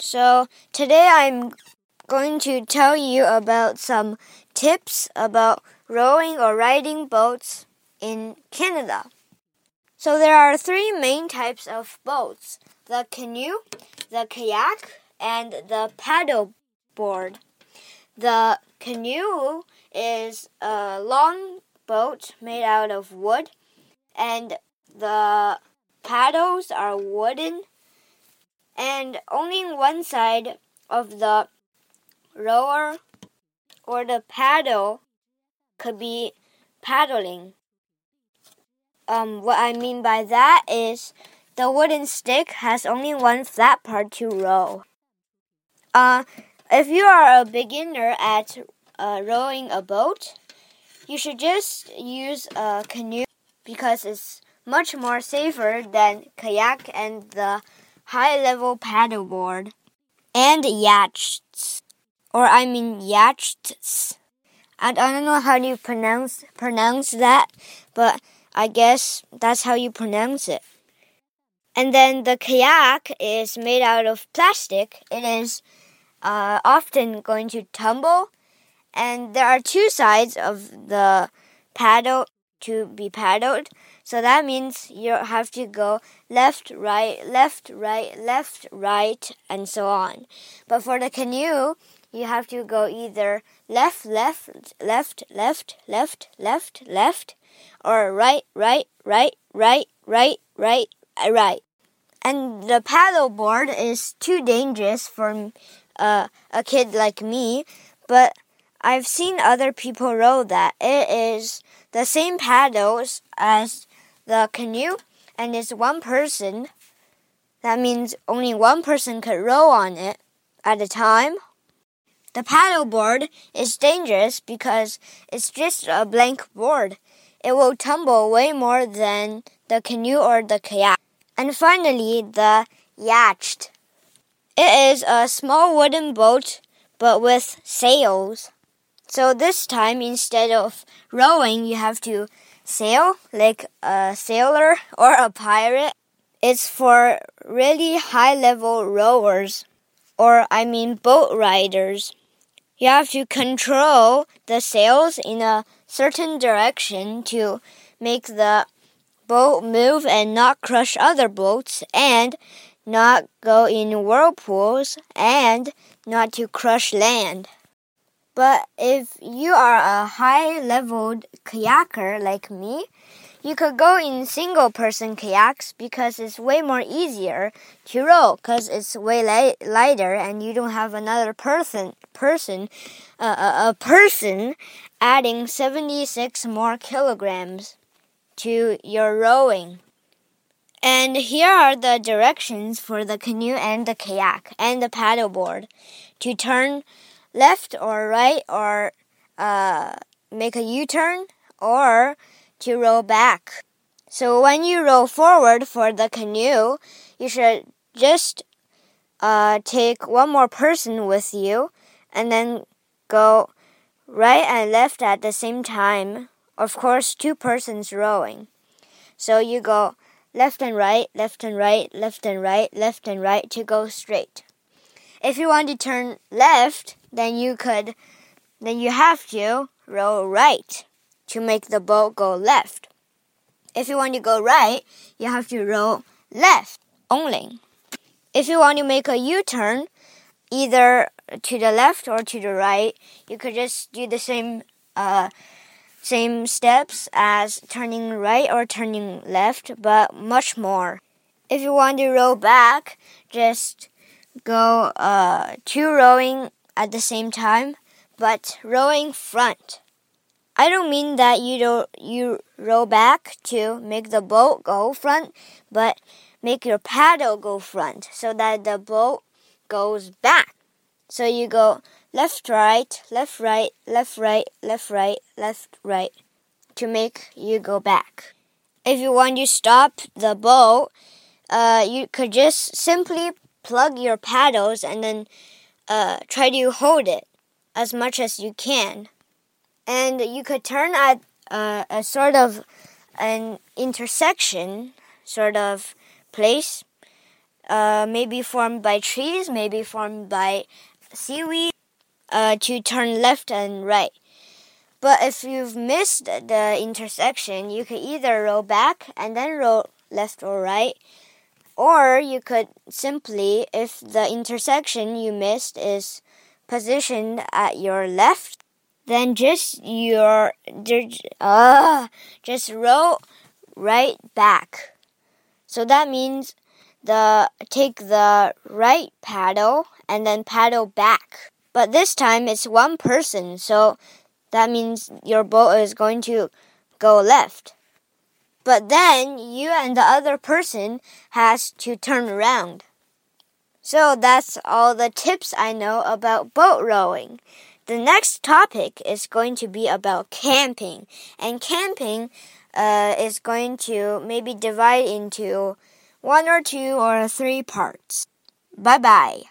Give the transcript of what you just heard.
So, today I'm going to tell you about some tips about rowing or riding boats in Canada. So, there are three main types of boats the canoe, the kayak, and the paddle board. The canoe is a long boat made out of wood, and the paddles are wooden, and only one side of the rower or the paddle could be paddling. Um, what I mean by that is the wooden stick has only one flat part to row. Uh, if you are a beginner at uh, rowing a boat, you should just use a canoe because it's much more safer than kayak and the high level paddleboard and yachts or I mean yachts. And I don't know how you pronounce pronounce that, but I guess that's how you pronounce it. And then the kayak is made out of plastic. It is uh, often going to tumble, and there are two sides of the paddle to be paddled. So that means you have to go left, right, left, right, left, right, and so on. But for the canoe, you have to go either left, left, left, left, left, left, left, or right, right, right, right, right, right, right. And the paddle board is too dangerous for uh, a kid like me, but I've seen other people row that. It is the same paddles as the canoe, and it's one person. That means only one person could row on it at a time. The paddleboard is dangerous because it's just a blank board. It will tumble way more than the canoe or the kayak. And finally, the yacht. It is a small wooden boat but with sails. So this time, instead of rowing, you have to sail like a sailor or a pirate. It's for really high level rowers, or I mean boat riders. You have to control the sails in a certain direction to make the boat move and not crush other boats and not go in whirlpools and not to crush land. But if you are a high leveled kayaker like me, you could go in single person kayaks because it's way more easier to row because it's way light, lighter and you don't have another person person uh, a person adding 76 more kilograms to your rowing. And here are the directions for the canoe and the kayak and the paddleboard to turn left or right or uh, make a U turn or to row back. So when you row forward for the canoe, you should just uh, take one more person with you and then go right and left at the same time. Of course, two persons rowing. So you go left and right, left and right, left and right, left and right to go straight. If you want to turn left, then you could, then you have to row right to make the boat go left. If you want to go right, you have to row left only. If you want to make a U turn, either to the left or to the right, you could just do the same uh, same steps as turning right or turning left, but much more. If you want to row back, just go uh, two rowing at the same time, but rowing front. I don't mean that you don't you row back to make the boat go front, but make your paddle go front so that the boat goes back. So you go left right, left right, left right, left right, left right to make you go back. If you want to stop the boat, uh, you could just simply plug your paddles and then uh, try to hold it as much as you can. And you could turn at uh, a sort of an intersection sort of place uh, maybe formed by trees, maybe formed by seaweed, uh, to turn left and right. But if you've missed the intersection, you could either roll back and then roll left or right, or you could simply, if the intersection you missed is positioned at your left, then just your uh, just roll right back. So that means the take the right paddle and then paddle back. But this time it's one person, so that means your boat is going to go left. But then you and the other person has to turn around. So that's all the tips I know about boat rowing. The next topic is going to be about camping. And camping uh, is going to maybe divide into one or two or three parts. Bye bye.